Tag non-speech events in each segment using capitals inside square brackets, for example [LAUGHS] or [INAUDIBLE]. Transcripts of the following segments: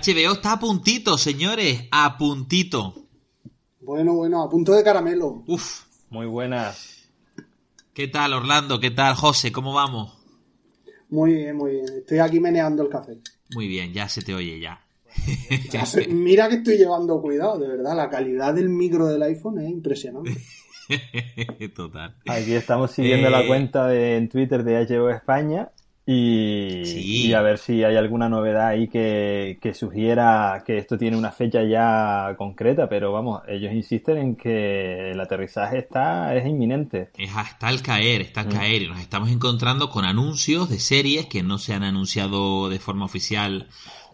HBO está a puntito, señores, a puntito. Bueno, bueno, a punto de caramelo. Uf. Muy buenas. ¿Qué tal, Orlando? ¿Qué tal, José? ¿Cómo vamos? Muy bien, muy bien. Estoy aquí meneando el café. Muy bien, ya se te oye ya. Mira que estoy llevando cuidado, de verdad. La calidad del micro del iPhone es impresionante. [LAUGHS] Total. Aquí estamos siguiendo Eh, la cuenta de, en Twitter de HBO España y, Sí. y a ver si hay alguna novedad ahí que, que sugiera que esto tiene una fecha ya concreta, pero vamos, ellos insisten en que el aterrizaje está es inminente. Es hasta el caer, está al Mm. caer. Y nos estamos encontrando con anuncios de series que no se han anunciado de forma oficial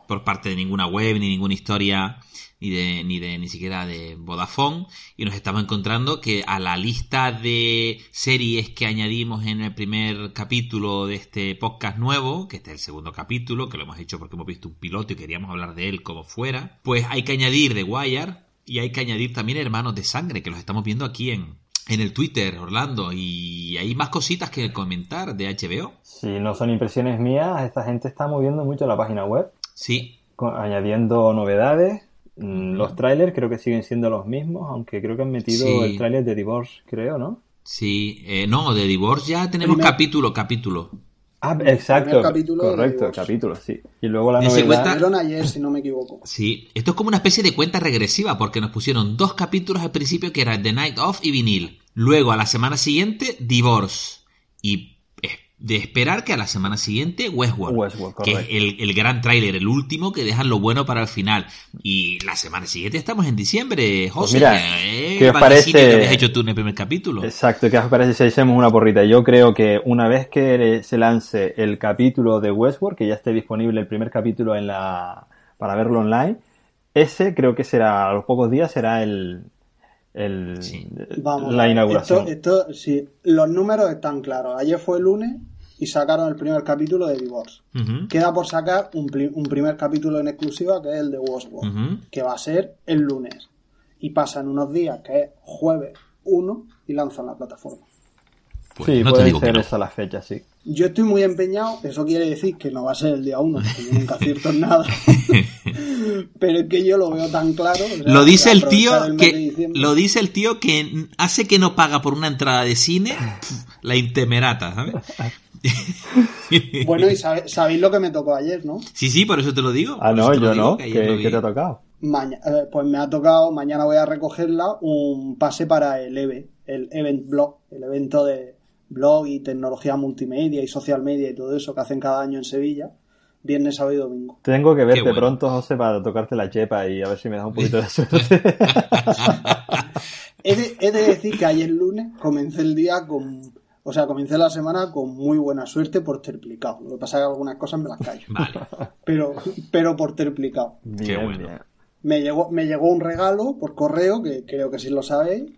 por parte de ninguna web, ni ninguna historia, ni de, ni de, ni siquiera de Vodafone. Y nos estamos encontrando que a la lista de series que añadimos en el primer capítulo de este podcast nuevo, que este es el segundo capítulo, que lo hemos hecho porque hemos visto un piloto y queríamos hablar de él como fuera, pues hay que añadir The Wire y hay que añadir también Hermanos de Sangre, que los estamos viendo aquí en, en el Twitter, Orlando, y hay más cositas que comentar de HBO. Si no son impresiones mías, esta gente está moviendo mucho la página web, Sí, con- añadiendo novedades. Mm, Los trailers creo que siguen siendo los mismos, aunque creo que han metido Sí. el trailer de Divorce, creo, ¿no? sí, eh, no, de Divorce ya tenemos Primer- capítulo, capítulo. Ah, exacto, capítulo correcto, capítulo, sí. Y luego la novedad... cuenta- ayer, si no me equivoco. Sí, esto es como una especie de cuenta regresiva, porque nos pusieron dos capítulos al principio que eran The Night Of y Vinil. Luego, a la semana siguiente, Divorce. Y de esperar que a la semana siguiente, Westworld. Westworld, que es el, el gran tráiler, el último que dejan lo bueno para el final. Y la semana siguiente estamos en diciembre, José. mira, eh, ¿qué os parece? que habías hecho tú en el primer capítulo? Exacto, ¿qué os parece si hacemos una porrita? Yo creo que una vez que se lance el capítulo de Westworld, que ya esté disponible el primer capítulo en la para verlo online, ese creo que será, a los pocos días será el, el Sí. Vamos, la inauguración. Esto, esto, sí, los números están claros. Ayer fue el lunes y sacaron el primer capítulo de Divorce. Queda por sacar un, primer capítulo en exclusiva que es el de Westworld, que va a ser el lunes. Y pasan unos días, que es jueves 1, y lanzan la plataforma. Pues sí, no puede ser no. esa la fecha, sí. Yo estoy muy empeñado, eso quiere decir que no va a ser el día 1, porque yo nunca acierto en nada. [LAUGHS] Pero es que yo lo veo tan claro. o sea, Lo dice el tío el mes de que diciembre. lo dice el tío que hace que no paga por una entrada de cine la intemerata, ¿sabes? [LAUGHS] Bueno, y sabe- sabéis lo que me tocó ayer, ¿no? sí, sí, por eso te lo digo. Ah, no, yo no. que ¿Qué, ayer lo vi. qué te ha tocado? Maña- eh, pues me ha tocado, mañana voy a recogerla, un pase para el EVE, el Event Blog, el evento de blog y tecnología multimedia y social media y todo eso que hacen cada año en Sevilla, viernes, sábado y domingo. Tengo que verte bueno. pronto, José, para tocarte la chepa y a ver si me das un poquito de [LAUGHS] suerte. He de, he de decir que ayer lunes comencé el día con, o sea, comencé la semana con muy buena suerte por triplicado. Lo que pasa es que algunas cosas me las callo, [LAUGHS] Vale. pero, pero por triplicado. bien, bueno. Me llegó, me llegó un regalo por correo, que creo que sí lo sabéis,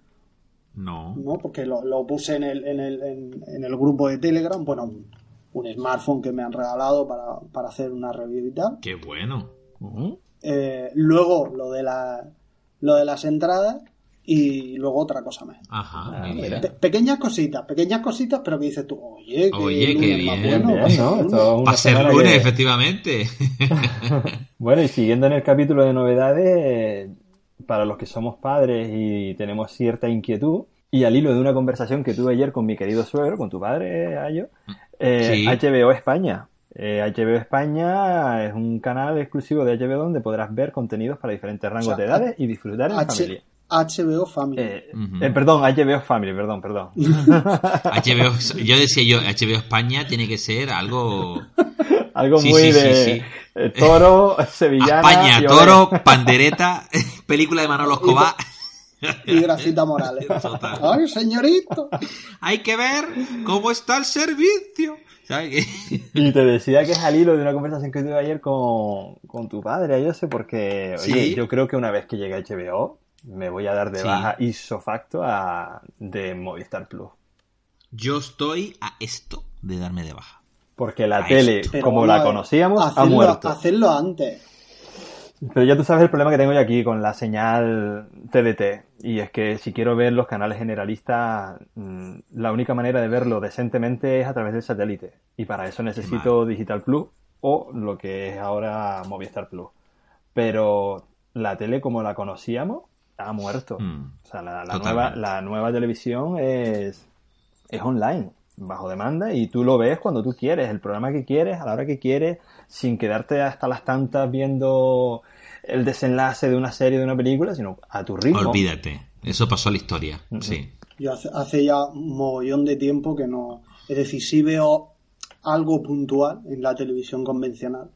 No. ¿no? Porque lo, lo puse en el, en, el, en, en el grupo de Telegram, bueno, un, un smartphone que me han regalado para, para hacer una review y tal. Qué bueno. Ujú. Eh, luego lo de, la, lo de las entradas y luego otra cosa más. Ajá. Ah, mira. Pe- pequeñas cositas, pequeñas cositas, pero que dices tú, oye, que Oye, qué bien, bueno, Bien, ¿no? lunes. Esto es una Va a ser lunes, que- efectivamente. [LAUGHS] [LAUGHS] Bueno, y siguiendo en el capítulo de novedades, eh, para los que somos padres y tenemos cierta inquietud, y al hilo de una conversación que tuve ayer con mi querido suegro, con tu padre, Ayo, eh, Sí. HBO España. Eh, HBO España es un canal exclusivo de HBO donde podrás ver contenidos para diferentes rangos O sea, de edades y disfrutar en H- familia. HBO Family. Eh, eh, perdón, HBO Family, perdón, perdón. [LAUGHS] HBO, yo decía yo, HBO España tiene que ser algo [LAUGHS] Algo Sí, muy sí, sí, de sí. Eh, toro, [LAUGHS] sevillana. España, y toro, pandereta, [LAUGHS] película de Manolo Escobar. Y Gracita Morales. [LAUGHS] Total. Ay, señorito. Hay que ver cómo está el servicio. Y te decía que es al hilo de una conversación que tuve ayer con, con tu padre, yo sé, porque, oye, Sí. yo creo que una vez que llegue a HBO, me voy a dar de Sí. baja ipso facto a, de Movistar Plus. Yo estoy a esto de darme de baja. Porque la tele, como la conocíamos, ha hacerlo- muerto. Hacerlo antes. Pero ya tú sabes el problema que tengo yo aquí con la señal TDT. Y es que si quiero ver los canales generalistas, mm, la única manera de verlo decentemente es a través del satélite. Y para eso necesito Digital Plus o lo que es ahora Movistar Plus. pero la tele como la conocíamos ha muerto. Mm, O sea, la, la nueva, la nueva televisión es, es online, bajo demanda, y tú lo ves cuando tú quieres, el programa que quieres, a la hora que quieres, sin quedarte hasta las tantas viendo el desenlace de una serie, de una película, sino a tu ritmo. Olvídate. Eso pasó a la historia. Sí. Yo hace, hace ya un mogollón de tiempo que no. Es decir, sí veo algo puntual en la televisión convencional,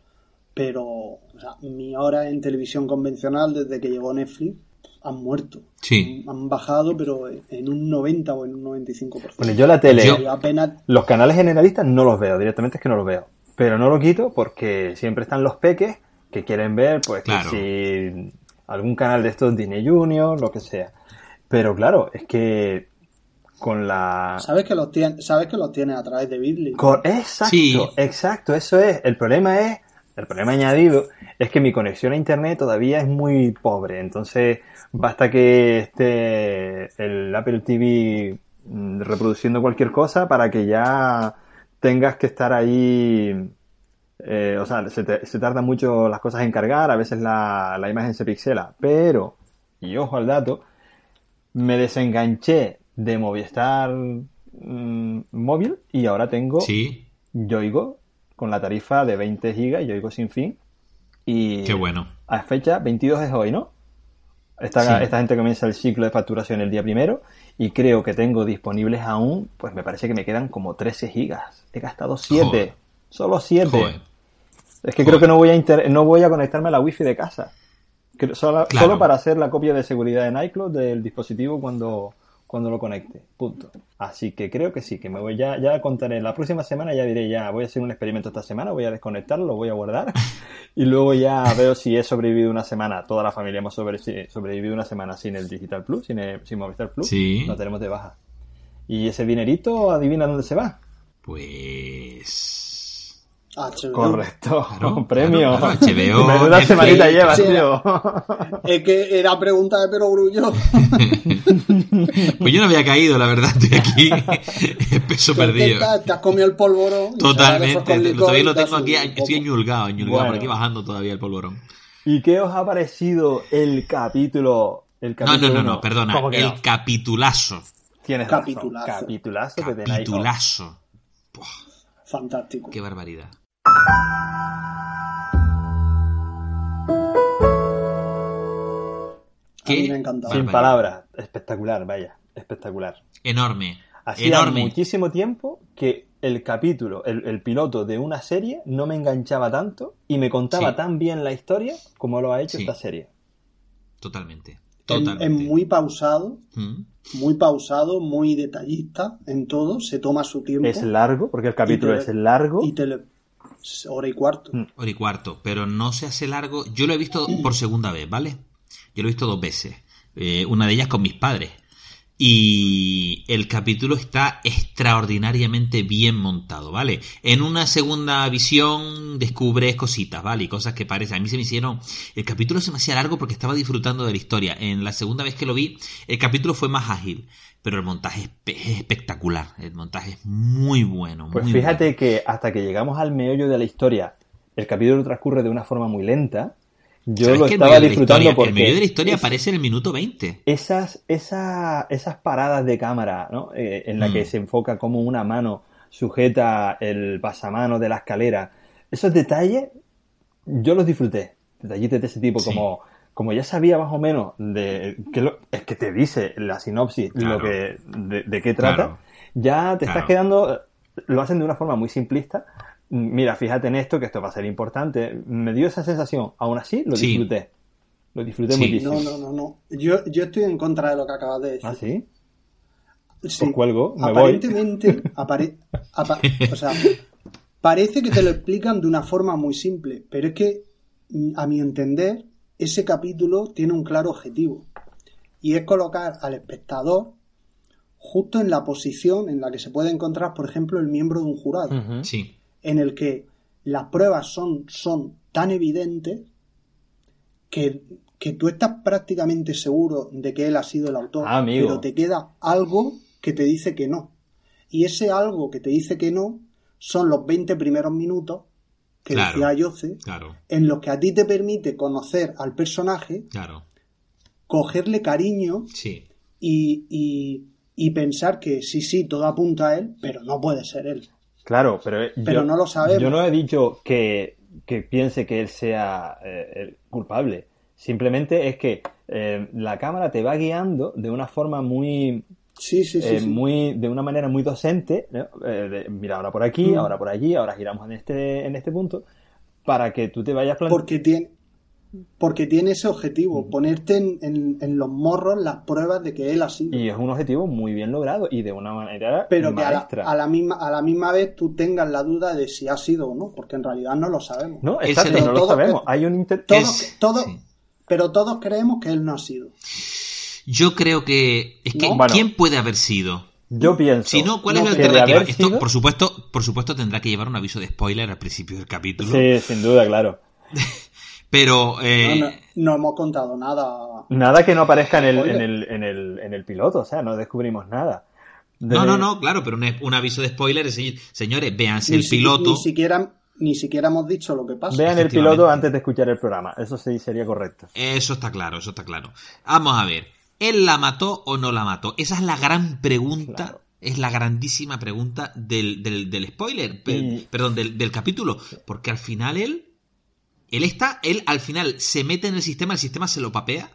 pero o sea, mi hora en televisión convencional desde que llegó Netflix han muerto. Sí. Han bajado, pero en un 90 o en un 95%. Bueno, yo la tele, Yo- apenas. los canales generalistas no los veo, directamente es que no los veo. Pero no lo quito porque siempre están los peques que quieren ver, pues, que si algún canal de estos Disney Junior, lo que sea. Pero claro, es que con la... Sabes que los tienes, sabes que los tienes a través de Bitly. Con- Exacto, Sí. exacto, eso es. El problema es, el problema añadido es que mi conexión a internet todavía es muy pobre. Entonces, basta que esté el Apple TV mm, reproduciendo cualquier cosa para que ya tengas que estar ahí. eh, o sea, se, te- se tardan mucho las cosas en cargar, a veces la, la imagen se pixela, pero, y ojo al dato, me desenganché de Movistar mm, móvil y ahora tengo Sí. Yoigo con la tarifa de 20 gigas, Yoigo sin fin. Y Qué bueno. a fecha 22 es hoy, ¿no? Esta, Sí. esta gente comienza el ciclo de facturación el día primero y creo que tengo disponibles aún, pues me parece que me quedan como 13 gigas. He gastado 7, Joder. solo 7. Joder. Es que Joder. creo que no voy a inter- no voy a conectarme a la wifi de casa. Creo- Solo, Claro. solo para hacer la copia de seguridad en iCloud del dispositivo cuando, cuando lo conecte. Punto. Así que creo que sí, que me voy ya, ya contaré. La próxima semana ya diré ya, voy a hacer un experimento esta semana, voy a desconectarlo, lo voy a guardar. [LAUGHS] y luego ya veo si he sobrevivido una semana. Toda la familia hemos sobrevivido una semana sin el Digital Plus, sin, el, sin Movistar Plus. Sí. Lo tenemos de baja. Y ese dinerito, adivina dónde se va. Pues. HBO. Correcto. Claro, un premio. claro, HBO, [LAUGHS] Menuda Netflix. semanita llevas, Sí. tío. Es que era pregunta de Pero Grullo. [LAUGHS] Pues yo no había caído, la verdad, estoy aquí. Peso perdido. Te, te has comido el polvorón. Totalmente. licor Todavía lo tengo aquí, estoy poco. ñulgado, ñulgado por Bueno. aquí bajando todavía el polvorón. ¿Y qué os ha parecido el capítulo? El No, capítulo no, no, uno? no, perdona. ¿Cómo que El no? capitulazo. Tienes Capitulazo. razón. Capitulazo que. Capitulazo. Fantástico. qué barbaridad. A mí me ha Qué encantado. Sin palabras. Espectacular, vaya. Espectacular. Enorme. Hacía Enorme. muchísimo tiempo que el capítulo, el, el piloto de una serie no me enganchaba tanto y me contaba Sí. tan bien la historia como lo ha hecho Sí. esta serie. Totalmente. Es, Totalmente. es muy pausado, Mm. muy pausado, muy detallista en todo. Se toma su tiempo. Es largo, porque el capítulo te- es largo. Y te hora y cuarto. Mm. Hora y cuarto, pero no se hace largo. Yo lo he visto por segunda vez, ¿vale? Yo lo he visto dos veces. Eh, una de ellas con mis padres. Y el capítulo está extraordinariamente bien montado, ¿vale? En una segunda visión descubres cositas, ¿vale? Y cosas que parecen. A mí se me hicieron. El capítulo se me hacía largo porque estaba disfrutando de la historia. En la segunda vez que lo vi, el capítulo fue más ágil. Pero el montaje es, pe- es espectacular. El montaje es muy bueno. Pues muy fíjate bueno. que hasta que llegamos al meollo de la historia, el capítulo transcurre de una forma muy lenta. Yo ¿Sabes lo estaba disfrutando historia- porque El medio de la historia es- aparece en el minuto 20. esas, esa- esas paradas de cámara, ¿no? Eh, en la Mm. que se enfoca como una mano sujeta el pasamano de la escalera. Esos detalles, yo los disfruté. Detallitos de ese tipo, Sí. como, como ya sabía más o menos de que lo- es que te dice la sinopsis Claro. lo que de, de qué trata, Claro. ya te estás quedando, lo hacen de una forma muy simplista. Mira, fíjate en esto, que esto va a ser importante. Me dio esa sensación. Aún así, lo Sí. disfruté. Lo disfruté Sí. muchísimo. No, no, no, no. Yo, yo estoy en contra de lo que acabas de decir. ¿Ah, sí? Sí. Pues cuelgo, me voy. Aparentemente, apare- [LAUGHS] apa- o sea, parece que te lo explican de una forma muy simple, pero es que, a mi entender, ese capítulo tiene un claro objetivo. Y es colocar al espectador justo en la posición en la que se puede encontrar, por ejemplo, el miembro de un jurado. Sí. En el que las pruebas son, son tan evidentes que, que tú estás prácticamente seguro de que él ha sido el autor, Ah, pero te queda algo que te dice que no. Y ese algo que te dice que no son los 20 primeros minutos que Claro. decía Ayoce, Claro, en los que a ti te permite conocer al personaje, claro. cogerle cariño Sí. y, y- y pensar que sí, sí, todo apunta a él, pero no puede ser él. Claro, pero, eh, Pero yo, no lo sabemos. Yo no he dicho que, que piense que él sea eh, el culpable. Simplemente es que eh, la cámara te va guiando de una forma muy, Sí, sí, sí. eh, sí. muy, de una manera muy docente. ¿no? Eh, de, mira, ahora por aquí, Mm. ahora por allí, ahora giramos en este, en este punto, para que tú te vayas planteando. Porque tiene, porque tiene ese objetivo, ponerte en, en- en los morros las pruebas de que él ha sido. Y es un objetivo muy bien logrado y de una manera pero que a la, maestra. a la misma, a la misma vez tú tengas la duda de si ha sido o no, porque en realidad no lo sabemos. No, exacto, no lo sabemos. que- Hay un inter... Todo- Es- todo- sí. Pero todos creemos que él no ha sido. Yo creo que. Es que, No. Bueno. ¿quién puede haber sido? Yo pienso Si no, ¿cuál es No, la alternativa? Esto, sido- por supuesto, por supuesto, tendrá que llevar un aviso de spoiler al principio del capítulo. Sí, sin duda, claro. [LAUGHS] Pero. eh, No, no- no hemos contado nada. Nada que no aparezca en el, en el, en el, en el piloto, o sea, no descubrimos nada. No, De- no, no, claro, pero un, un aviso de spoiler es decir, señores, véanse Ni, el si- piloto. ni siquiera, ni siquiera hemos dicho lo que pasa. Vean el piloto antes de escuchar el programa, eso sí sería correcto. Eso está claro, eso está claro. Vamos a ver, ¿él la mató o no la mató? Esa es la gran pregunta, Claro. es la grandísima pregunta del, del, del spoiler, Y- perdón, del, del capítulo, porque al final él, él está, él al final se mete en el sistema, el sistema se lo papea,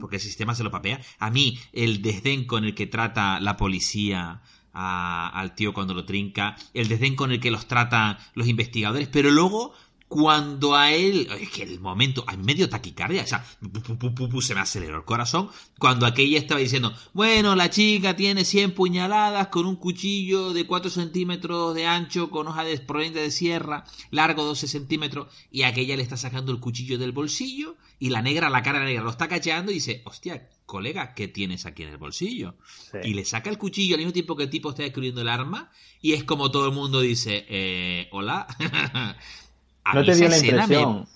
porque el sistema se lo papea. A mí, el desdén con el que trata la policía al tío cuando lo trinca, el desdén con el que los trata los investigadores, pero luego cuando a él, es que el momento, hay medio taquicardia, o sea, pu, pu, pu, pu, pu, se me aceleró el corazón, cuando aquella estaba diciendo, bueno, la chica tiene 100 puñaladas con un cuchillo de 4 centímetros de ancho, con hoja de proveniente de sierra, largo 12 centímetros, y aquella le está sacando el cuchillo del bolsillo, y la negra, la cara negra, lo está cacheando y dice, hostia, colega, ¿qué tienes aquí en el bolsillo? Sí. Y le saca el cuchillo al mismo tiempo que el tipo está descubriendo el arma, y es como todo el mundo dice, eh, hola. [LAUGHS] A ¿No te dio la me- impresión?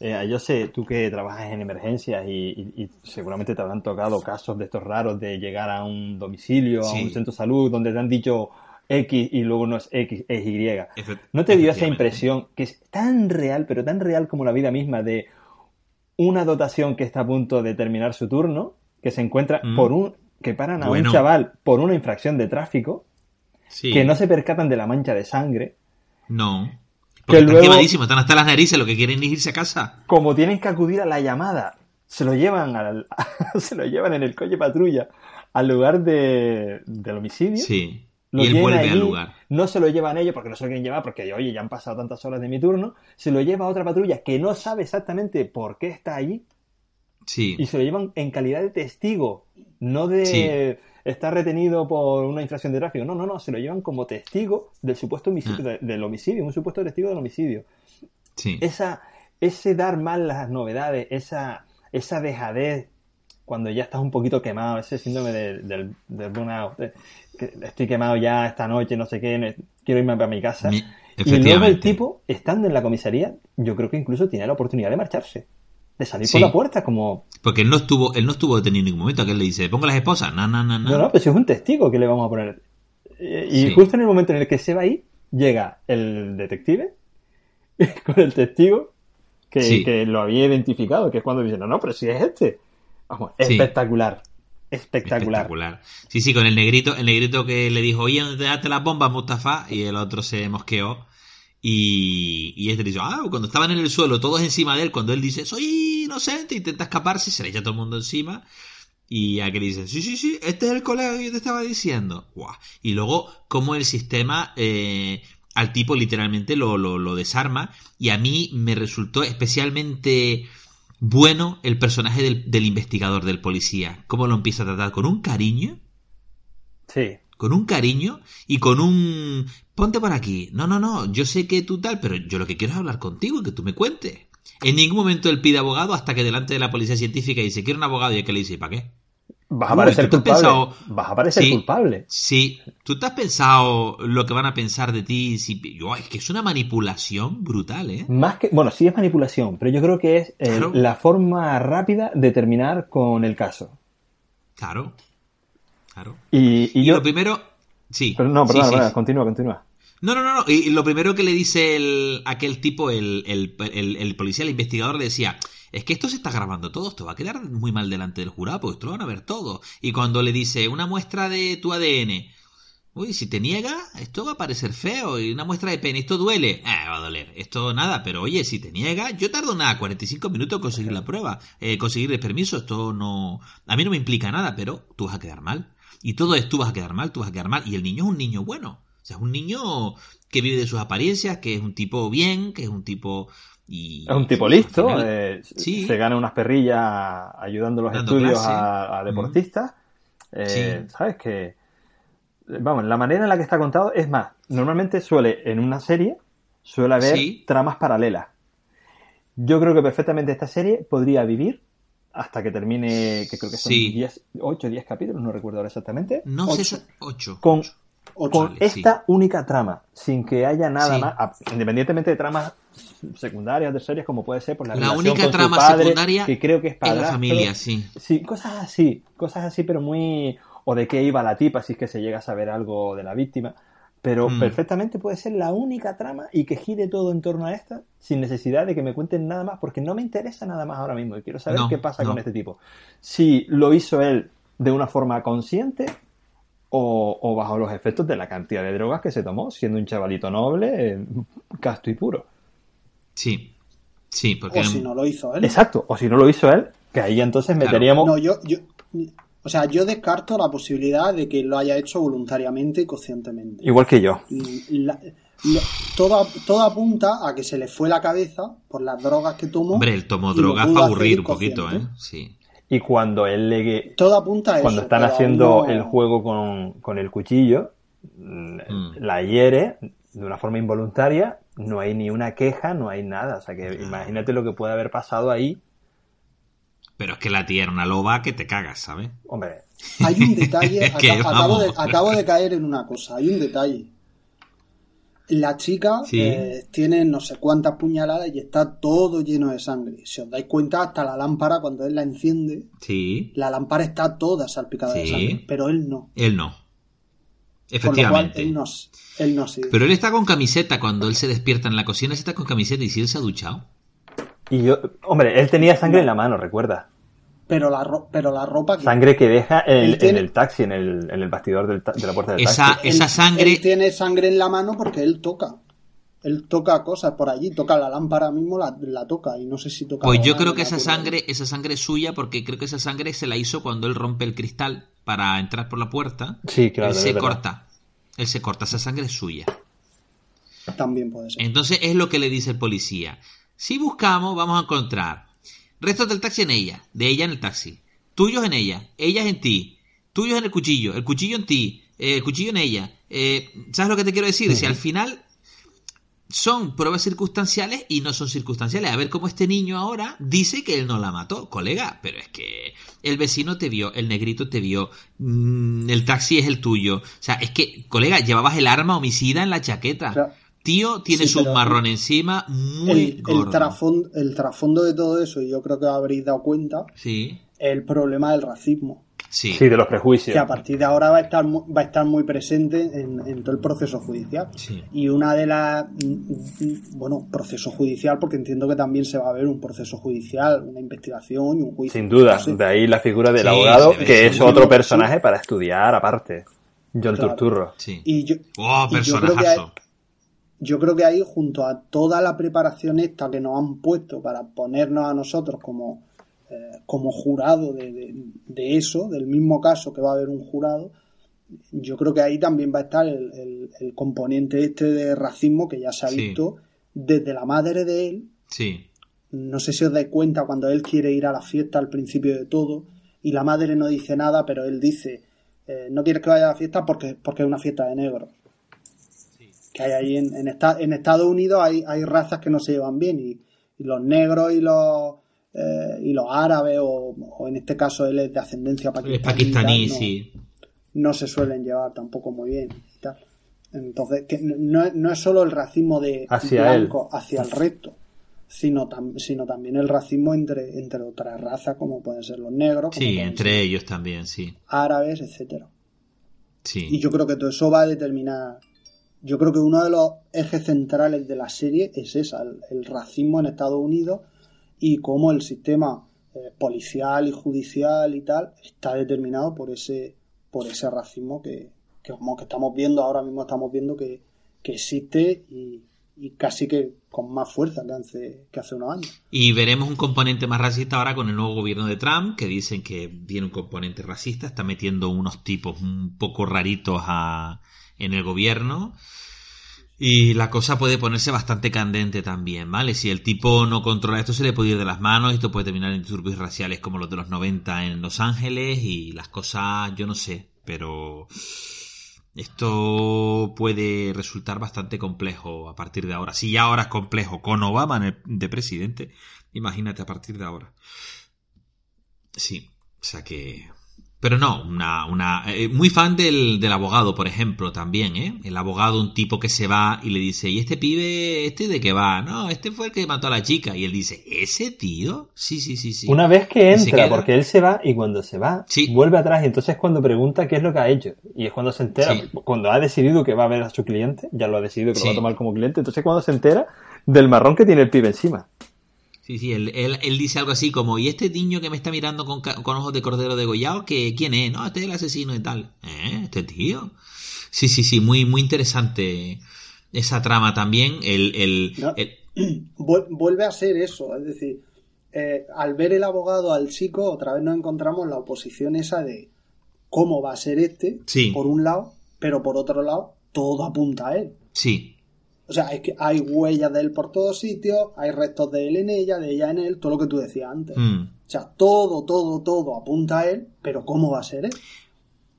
eh, yo sé, tú que trabajas en emergencias y, y- y seguramente te habrán tocado casos de estos raros de llegar a un domicilio, a un centro de salud, donde te han dicho X y luego no es X, es Y. ¿No te dio esa impresión que es tan real, pero tan real como la vida misma de una dotación que está a punto de terminar su turno, que se encuentra Mm. por un que paran a Bueno. un chaval por una infracción de tráfico, Sí. que no se percatan de la mancha de sangre, No. Porque están luego- quemadísimos, están hasta las narices, lo que quieren es irse a casa. como tienen que acudir a la llamada, se lo llevan al, [LAUGHS] se lo llevan en el coche patrulla al lugar de, del homicidio. Sí. Lo y él vuelve allí, al lugar. No se lo llevan ellos porque no se lo quieren llevar porque, oye, ya han pasado tantas horas de mi turno. Se lo lleva a otra patrulla que no sabe exactamente por qué está allí Sí. y se lo llevan en calidad de testigo, no de Sí. Estar retenido por una infracción de tráfico. No, no, no, se lo llevan como testigo del supuesto homicidio, Ah. de- del homicidio, un supuesto testigo del homicidio. Sí. Esa, ese dar mal las novedades, esa, esa dejadez cuando ya estás un poquito quemado, ese síndrome del, del, del burnout, de que estoy quemado ya esta noche, no sé qué, quiero irme para mi casa. Mi- Y luego el tipo, estando en la comisaría, yo creo que incluso tiene la oportunidad de marcharse, de salir Sí. por la puerta, como, Porque él no estuvo, él no estuvo detenido en ningún momento. Que él le dice, pongo las esposas. No, no, no, no. no, no, pues si es un testigo que le vamos a poner. Y Sí. justo en el momento en el que se va ahí, llega el detective [LAUGHS] con el testigo que, Sí. que lo había identificado, que es cuando dice, no, no, pero si es este. Vamos, espectacular. Espectacular. Espectacular. Sí, sí, con el negrito, el negrito que le dijo, oye, ¿dónde te las bombas, Mustafa? Y el otro se mosqueó. Y, y este dice, ah, cuando estaban en el suelo, todos encima de él, cuando él dice, soy inocente, intenta escaparse, se le echa todo el mundo encima. Y aquel dice, sí, sí, sí, este es el colega que yo te estaba diciendo. Y luego, como el sistema eh, al tipo literalmente lo, lo, lo desarma. Y a mí me resultó especialmente bueno el personaje del, del investigador, del policía. Cómo lo empieza a tratar con un cariño Sí. Con un cariño y con un ponte por aquí. No, no, no, yo sé que tú tal, pero yo lo que quiero es hablar contigo y que tú me cuentes. En ningún momento él pide abogado hasta que delante de la policía científica dice, quiero un abogado y el que le dice, ¿para qué? Vas a parecer ¿tú te has culpable. pensado- Vas a parecer Sí. culpable. Sí, tú te has pensado lo que van a pensar de ti. Si... Yo, es que es una manipulación brutal, ¿eh? Más que, bueno, sí es manipulación, pero yo creo que es eh, Claro. la forma rápida de terminar con el caso. Claro, claro. Y, y Y, yo... lo primero... Sí. pero no, perdón, sí, perdón, sí. continúa, continúa. No, no, no, no. Y lo primero que le dice el, aquel tipo, el, el, el, policía, el investigador, le decía, es que esto se está grabando todo, esto va a quedar muy mal delante del jurado, porque esto lo van a ver todo. Y cuando le dice una muestra de tu ADN, uy, si te niega, esto va a parecer feo, y una muestra de pene, esto duele, eh, va a doler, esto nada, pero oye, si te niega, yo tardo nada, 45 minutos en conseguir la prueba, eh, conseguir el permiso, esto no, a mí no me implica nada, pero tú vas a quedar mal. Y todo es, tú vas a quedar mal, tú vas a quedar mal, y el niño es un niño bueno. O sea, es un niño que vive de sus apariencias, que es un tipo bien, que es un tipo... Y, es un tipo listo, eh, se gana unas perrillas ayudando los estudios a, deportistas. Eh, ¿Sabes? Que, vamos, la manera en la que está contado es más, normalmente suele, en una serie, suele haber tramas paralelas. Yo creo que perfectamente esta serie podría vivir hasta que termine, que creo que son 8 o 10 capítulos, no recuerdo ahora exactamente. No sé, 8. Con con esta única trama, sin que haya nada más, independientemente de tramas secundarias de series, como puede ser por la, la única trama secundaria que creo que es para la familia, sí. Sí, cosas así, cosas así, pero muy o de qué iba la tipa, si es que se llega a saber algo de la víctima, pero mm. perfectamente puede ser la única trama y que gire todo en torno a esta, sin necesidad de que me cuenten nada más, porque no me interesa nada más ahora mismo y quiero saber qué pasa con este tipo. Si lo hizo él de una forma consciente o, bajo los efectos de la cantidad de drogas que se tomó, siendo un chavalito noble, eh, casto y puro. Sí, sí, porque... O si no lo hizo él. Exacto, o si no lo hizo él, que ahí entonces meteríamos... No, yo, yo, o sea, yo descarto la posibilidad de que lo haya hecho voluntariamente y conscientemente. Igual que yo. todo, todo, apunta a que se le fue la cabeza por las drogas que tomó. Hombre, él tomó drogas para aburrir un poquito, ¿eh? Sí. Y cuando él le... Todo apunta a Cuando están haciendo el juego con, el cuchillo, mm. la hiere de una forma involuntaria, no hay ni una queja, no hay nada. O sea que imagínate lo que puede haber pasado ahí. Pero es que la tía era una loba que te cagas, ¿sabes? Hombre. Hay un detalle, [LAUGHS] acabo, de, acabo de caer en una cosa, hay un detalle. La chica eh, tiene no sé cuántas puñaladas y está todo lleno de sangre. Si os dais cuenta, hasta la lámpara, cuando él la enciende, sí. la lámpara está toda salpicada de sangre. Pero él no. Él no. Efectivamente. él no, él no Pero él está con camiseta cuando él se despierta en la cocina, está con camiseta y si él se ha duchado. Y yo, hombre, él tenía sangre en la mano, recuerda pero la, pero la ropa Sangre que deja en, el taxi, en el, en el bastidor del de la puerta del esa, taxi. Esa sangre... Él tiene sangre en la mano porque él toca. Él toca cosas por allí, toca la lámpara mismo, la, la toca y no sé si toca... Pues yo creo que esa sangre, esa sangre es suya porque creo que esa sangre se la hizo cuando él rompe el cristal para entrar por la puerta. Sí, claro. Él se corta. Él se corta, esa sangre es suya. También puede ser. Entonces es lo que le dice el policía. Si buscamos, vamos a encontrar restos del taxi en ella, de ella en el taxi tuyos en ella, ellas en ti, tuyos en el cuchillo, el cuchillo en ti, eh, el cuchillo en ella. Eh, ¿Sabes lo que te quiero decir? Si al final son pruebas circunstanciales y no son circunstanciales. A ver cómo este niño ahora dice que él no la mató, colega, pero es que el vecino te vio, el negrito te vio, mm, el taxi es el tuyo. O sea, es que, colega, llevabas el arma homicida en la chaqueta. Tío, tienes un marrón encima muy el, gordo. El, trasfondo, el trasfondo de todo eso, y yo creo que habréis dado cuenta, sí el problema del racismo. Sí. de los prejuicios. Que a partir de ahora va a estar, va a estar muy presente en, todo el proceso judicial. Y una de las. Bueno, proceso judicial, porque entiendo que también se va a ver un proceso judicial, una investigación y un juicio. Sin duda, de ahí la figura del abogado, que es otro personaje para estudiar aparte. John Turturro. Y yo, oh, yo, creo que hay, yo creo que ahí, junto a toda la preparación esta que nos han puesto para ponernos a nosotros como eh, como jurado de, eso, del mismo caso que va a haber un jurado, yo creo que ahí también va a estar el, componente este de racismo que ya se ha visto desde la madre de él. Sí. No sé si os dais cuenta cuando él quiere ir a la fiesta al principio de todo y la madre no dice nada, pero él dice, eh, no quieres que vaya a la fiesta porque, porque es una fiesta de negros. Que hay ahí en, en, en, Estados Unidos hay, hay razas que no se llevan bien y los negros y los eh, y los árabes, o, en este caso él es de ascendencia pakistaní. no, sí. no se suelen llevar tampoco muy bien y tal. Entonces, que no, no, es solo el racismo de hacia blanco hacia el resto, sino, sino también el racismo entre, entre otras razas, como pueden ser los negros. Sí, entre ellos también, sí. Árabes, etcétera. Sí. Y yo creo que todo eso va a determinar yo creo que uno de los ejes centrales de la serie es esa, el, racismo en Estados Unidos y cómo el sistema eh, policial y judicial y tal está determinado por ese, por ese racismo que, que, como que estamos viendo, ahora mismo estamos viendo que, que existe y, y casi que con más fuerza que hace, que hace unos años. Y veremos un componente más racista ahora con el nuevo gobierno de Trump, que dicen que tiene un componente racista, está metiendo unos tipos un poco raritos a, en el gobierno. Y la cosa puede ponerse bastante candente también, ¿vale? Si el tipo no controla esto, se le puede ir de las manos, esto puede terminar en disturbios raciales como los de los 90 en Los Ángeles y las cosas, yo no sé, pero esto puede resultar bastante complejo a partir de ahora. Si ya ahora es complejo con Obama de presidente, imagínate a partir de ahora. Sí, o sea que pero no, una, una eh, muy fan del, del, abogado, por ejemplo, también, ¿eh? El abogado, un tipo que se va y le dice, ¿y este pibe, este de qué va? No, este fue el que mató a la chica. Y él dice, ¿ese tío? Sí, sí, sí, sí. Una vez que entra, porque él se va y cuando se va, vuelve atrás y entonces cuando pregunta qué es lo que ha hecho. Y es cuando se entera, cuando ha decidido que va a ver a su cliente, ya lo ha decidido que lo va a tomar como cliente, entonces cuando se entera del marrón que tiene el pibe encima. Sí, sí, él, él, dice algo así como, ¿y este niño que me está mirando con, con ojos de cordero degollado, que, quién es? No, este es el asesino y tal. ¿Eh? ¿Este tío? Sí, sí, sí, muy, muy interesante esa trama también. El, el, [CLEARS THROAT] Vuelve a ser eso, es decir, eh, al ver el abogado al chico, otra vez nos encontramos la oposición esa de cómo va a ser este, por un lado, pero por otro lado, todo apunta a él. Sí, o sea, es que hay huellas de él por todos sitios, hay restos de él en ella, de ella en él, todo lo que tú decías antes. Mm. O sea, todo, todo, todo apunta a él, pero ¿cómo va a ser él?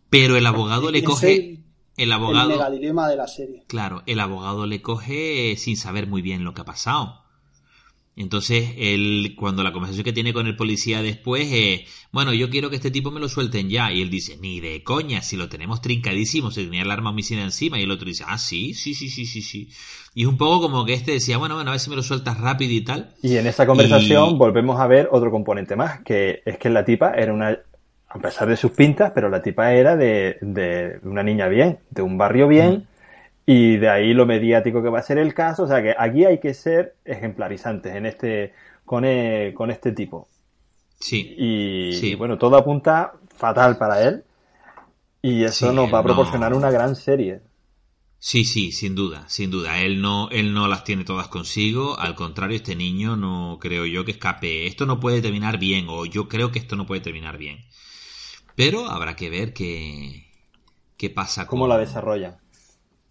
Pero el abogado le coge... El, abogado... El dilema de la serie. Claro, el abogado le coge sin saber muy bien lo que ha pasado. Entonces, él, cuando la conversación que tiene con el policía después es, bueno, yo quiero que este tipo me lo suelten ya. Y él dice, ni de coña, si lo tenemos trincadísimo, se tenía el arma homicida encima. Y el otro dice, ah, sí, sí, sí, sí, sí, sí. Y es un poco como que este decía, bueno, bueno, a ver si me lo sueltas rápido y tal. Y en esa conversación volvemos a ver otro componente más, que es que la tipa era una, a pesar de sus pintas, pero la tipa era de, de una niña bien, de un barrio bien. Y de ahí lo mediático que va a ser el caso. O sea que aquí hay que ser ejemplarizantes en este, con, e, con este tipo. Sí. Y, bueno, todo apunta fatal para él. Y eso nos va a proporcionar una gran serie. Sí, sí, sin duda, sin duda. Él no, él no las tiene todas consigo. Al contrario, este niño no creo yo que escape. Esto no puede terminar bien, o yo creo que esto no puede terminar bien. Pero habrá que ver qué, qué pasa. ¿Cómo la desarrolla?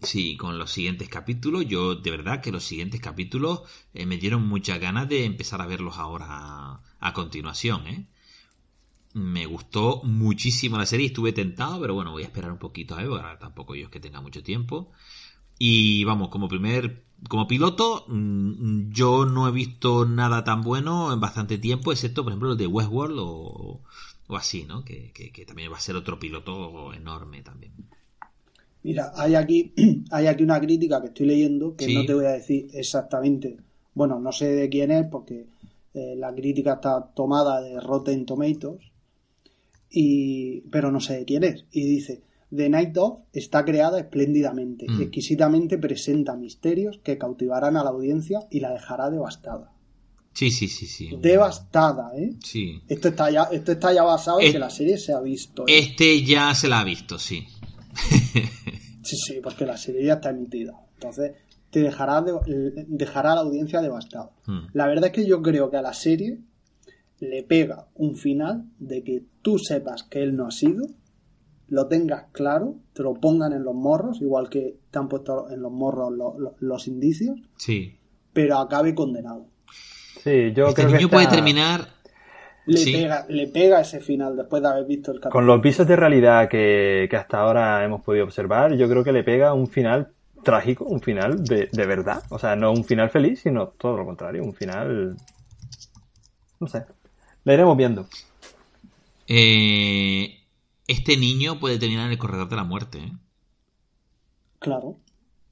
Sí, con los siguientes capítulos. Yo, de verdad, que los siguientes capítulos eh, me dieron muchas ganas de empezar a verlos ahora a, continuación, ¿eh? Me gustó muchísimo la serie, estuve tentado, pero bueno, voy a esperar un poquito a ver, ahora tampoco yo es que tenga mucho tiempo. Y vamos, como primer, como piloto, mm, yo no he visto nada tan bueno en bastante tiempo, excepto, por ejemplo, los de Westworld o, o así, ¿no? Que, que también va a ser otro piloto enorme también. Mira, hay aquí, [CLEARS THROAT] hay aquí una crítica que estoy leyendo que no te voy a decir exactamente. Bueno, no sé de quién es porque eh, la crítica está tomada de Rotten Tomatoes, y, pero no sé de quién es. Y dice, The Night of está creada espléndidamente, mm. exquisitamente presenta misterios que cautivarán a la audiencia y la dejará devastada. Sí, sí, sí, sí. Devastada, ¿eh? Sí. Esto está ya, esto está ya basado en que la serie se ha visto. ¿eh? Este ya se la ha visto, sí. [LAUGHS] sí, sí, porque la serie ya está emitida. Entonces, te dejará, dejará a la audiencia devastada. Hmm. La verdad es que yo creo que a la serie le pega un final de que tú sepas que él no ha sido, lo tengas claro, te lo pongan en los morros, igual que te han puesto en los morros los indicios, sí. pero acabe condenado. Sí, yo este creo niño puede terminar le, pega, le pega ese final después de haber visto el capítulo. Con los visos de realidad que, hasta ahora hemos podido observar, yo creo que le pega un final trágico, un final de, de verdad. O sea, no un final feliz, sino todo lo contrario, un final... No sé. Le iremos viendo. Eh, este niño puede terminar en el corredor de la muerte. ¿eh? Claro.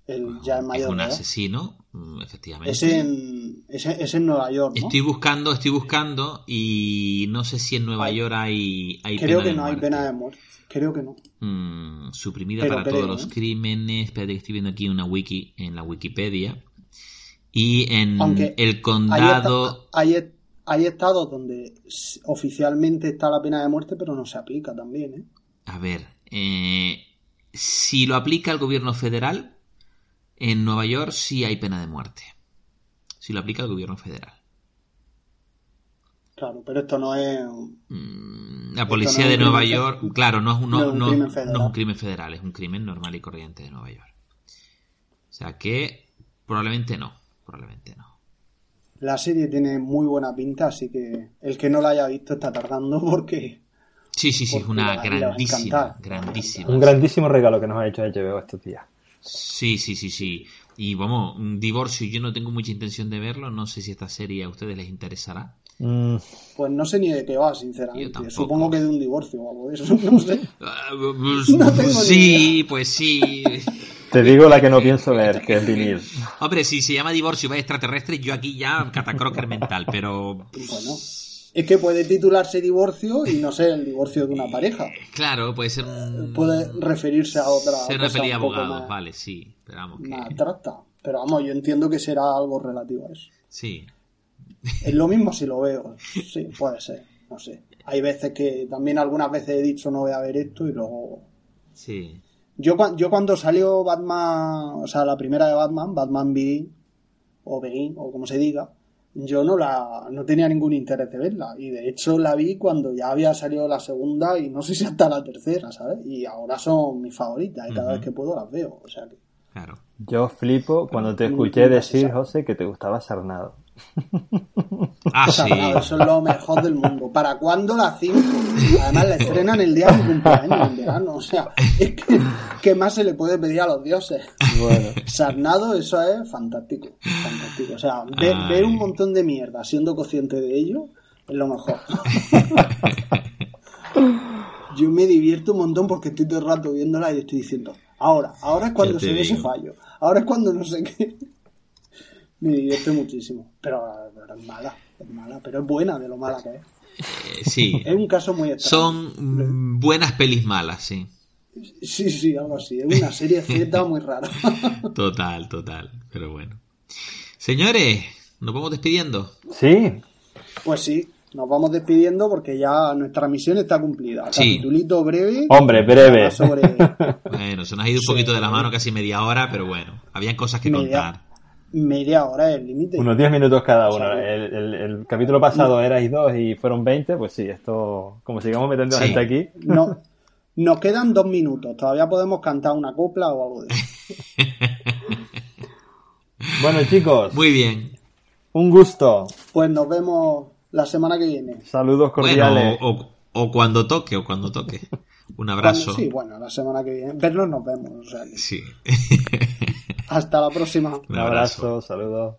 El ya mayor es un asesino, mm, efectivamente. Es en, Ese es en Nueva York, ¿no? Estoy buscando, estoy buscando y no sé si en Nueva Hay- York hay, hay Creo pena que de no hay muerte. pena de muerte. Creo que no. Mm, suprimida Pero para creo, todos los ¿eh? crímenes. Espérate que estoy viendo aquí una wiki en la Wikipedia. Y en Aunque el Hay, condado. hay, est- hay estados donde oficialmente está la pena de muerte, pero no se aplica también, ¿eh? A ver, eh, si lo aplica el gobierno federal, en Nueva York sí hay pena de muerte. Si lo aplica el gobierno federal. Claro, pero esto no es... Mm, La policía no es de Nueva York, fe- claro, no es un, no- no es un no- crimen federal. no es un crimen federal, es un crimen normal y corriente de Nueva York. O sea que probablemente no, probablemente no. La serie tiene muy buena pinta, así que el que no la haya visto está tardando [LAUGHS] porque... Sí, sí, sí, es una grandísima, grandísima. Un grandísimo regalo que nos ha hecho HBO estos días. Sí, sí, sí, sí. Y vamos, un divorcio, yo no tengo mucha intención de verlo, no sé si esta serie a ustedes les interesará. Mm, Pues no sé ni de qué va, sinceramente. Supongo que de un divorcio o algo de eso, [LAUGHS] no sé. Ah, [LAUGHS] No tengo ni sí, pues sí. [LAUGHS] te digo la que no pienso ver, que es vinil. Hombre, si se llama divorcio y va extraterrestre, yo aquí ya catacroker mental, pero Bueno, es que puede titularse divorcio y no ser el divorcio de una pareja. claro, puede ser un... Puede referirse a otra de un poco abogados, vale, sí, pero vamos que... más abstracta. Pero vamos, yo entiendo que será algo relativo a eso. Sí, Es lo mismo si lo [LAUGHS] veo. Sí, puede ser. No sé. Hay veces que también algunas veces he dicho no voy a ver esto y luego. sí. Yo, yo cuando salió Batman, o sea, la primera de Batman, Batman Begin, o Begin, o como se diga, yo no la no tenía ningún interés de verla. Y de hecho la vi cuando ya había salido la segunda y no sé si hasta la tercera, ¿sabes? Y ahora son mis favoritas y cada vez que puedo las veo. O sea que. Claro. Yo flipo cuando te Nunca escuché se decir. José, que te gustaba Sarnado. Ah, O sea, sí. eso es lo mejor del mundo. ¿Para cuándo la 5? Además la estrenan el día de mi cumpleaños, en verano. O sea, es que ¿qué más se le puede pedir a los dioses? Bueno, Sarnado, eso es fantástico. Fantástico. O sea, ver, ver un montón de mierda siendo consciente de ello es lo mejor. Yo me divierto un montón porque estoy todo el rato viéndola y estoy diciendo, ahora, ahora es cuando se ve ese fallo, ahora es cuando no sé qué. Me divierte muchísimo. Pero, pero es mala, es mala, pero es buena de lo mala que es. Eh, sí. [LAUGHS] Es un caso muy extraño. Son mm, buenas pelis malas, sí. Sí, sí, algo así. Es una serie [LAUGHS] Z muy rara. [LAUGHS] Total, total. Pero bueno. Señores, nos vamos despidiendo. sí, Pues sí, nos vamos despidiendo porque ya nuestra misión está cumplida. Sí. Capitulito breve. Hombre, breve. Sobre Bueno, se nos ha ido un Sí. poquito de la mano, casi media hora, pero bueno, habían cosas que Media- contar. Media hora el límite. unos 10 minutos cada uno. El, el- el capítulo pasado erais dos y fueron 20, pues sí, esto, como sigamos metiendo Sí. gente aquí. No, [LAUGHS] nos quedan dos minutos. Todavía podemos cantar una copla o algo de eso. [LAUGHS] Bueno, chicos, Muy bien. un gusto. Pues nos vemos la semana que viene. Saludos Bueno, cordiales. o, o cuando toque, o cuando toque. Un abrazo. Cuando- sí, bueno, la semana que viene. Vernos nos vemos. o sea que Sí. [LAUGHS] hasta la próxima. Un abrazo, saludos.